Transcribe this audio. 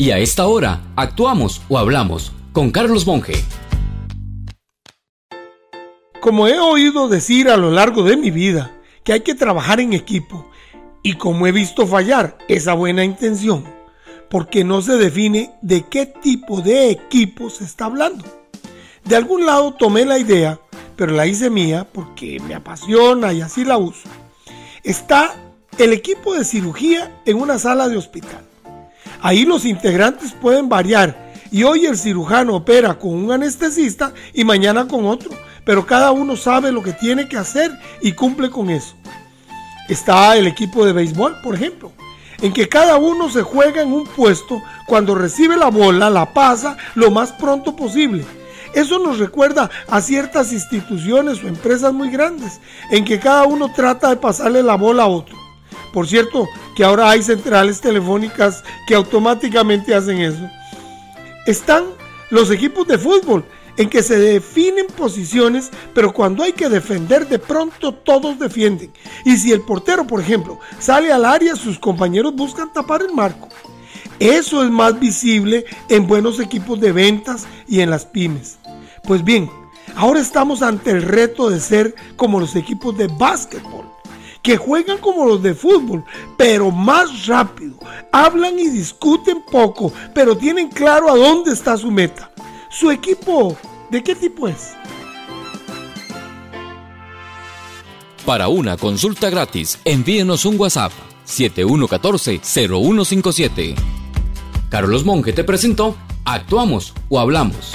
Y a esta hora, actuamos o hablamos con Carlos Monge. Como he oído decir a lo largo de mi vida que hay que trabajar en equipo y como he visto fallar esa buena intención, porque no se define de qué tipo de equipo se está hablando. De algún lado tomé la idea, pero la hice mía porque me apasiona y así la uso. Está el equipo de cirugía en una sala de hospital. Ahí los integrantes pueden variar y hoy el cirujano opera con un anestesista y mañana con otro, pero cada uno sabe lo que tiene que hacer y cumple con eso. Está el equipo de béisbol, por ejemplo, en que cada uno se juega en un puesto cuando recibe la bola, la pasa lo más pronto posible. Eso nos recuerda a ciertas instituciones o empresas muy grandes, en que cada uno trata de pasarle la bola a otro. Por cierto, que ahora hay centrales telefónicas que automáticamente hacen eso. Están los equipos de fútbol en que se definen posiciones, pero cuando hay que defender de pronto todos defienden. Y si el portero, por ejemplo, sale al área, sus compañeros buscan tapar el marco. Eso es más visible en buenos equipos de ventas y en las pymes. Pues bien, ahora estamos ante el reto de ser como los equipos de básquetbol que juegan como los de fútbol, pero más rápido. Hablan y discuten poco, pero tienen claro a dónde está su meta. ¿Su equipo de qué tipo es? Para una consulta gratis, envíenos un WhatsApp 7114-0157. Carlos Monge te presentó Actuamos o Hablamos.